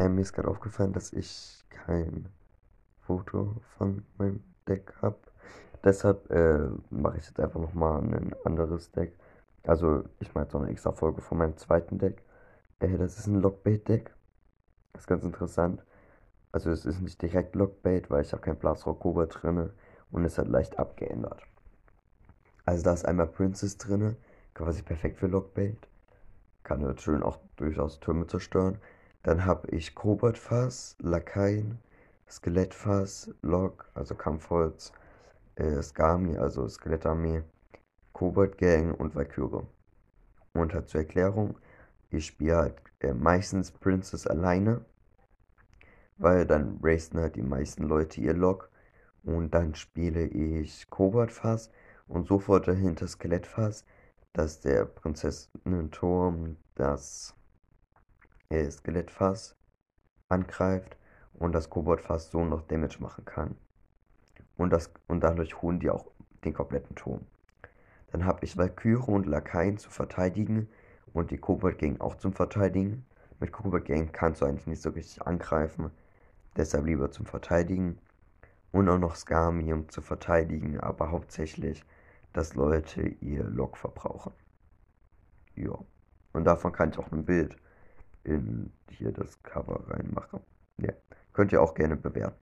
Äh, mir ist gerade aufgefallen, dass ich kein Foto von meinem Deck habe. Deshalb äh, mache ich jetzt einfach nochmal ein anderes Deck. Also ich mache jetzt noch eine extra Folge von meinem zweiten Deck. Äh, das ist ein Lockbait-Deck. Das ist ganz interessant. Also es ist nicht direkt Lockbait, weil ich habe kein Blasrock Cobra drin und es hat leicht abgeändert. Also da ist einmal Princess drin, quasi perfekt für Lockbait. Kann schön auch durchaus Türme zerstören. Dann habe ich Koboldfass, Lakaien, Skelettfass, Lok, also Kampfholz, äh, Skami, also Skelettarmee, Kobold-Gang und Valkyrie. Und halt zur Erklärung, ich spiele halt äh, meistens Princess alleine, weil dann racen halt die meisten Leute ihr Lok. Und dann spiele ich Koboldfass und sofort dahinter Skelettfass, dass der Prinzessinnen-Turm das äh, Skelettfass angreift und das Koboldfass so noch Damage machen kann. Und, das, und dadurch holen die auch den kompletten Turm. Dann habe ich Valkyrie und Lakaien zu verteidigen und die Kobold auch zum Verteidigen. Mit Kobold kannst du eigentlich nicht so richtig angreifen, deshalb lieber zum Verteidigen. Und auch noch Skami, um zu verteidigen, aber hauptsächlich, dass Leute ihr Lok verbrauchen. Ja. Und davon kann ich auch ein Bild in hier das Cover reinmachen. Ja. Könnt ihr auch gerne bewerten.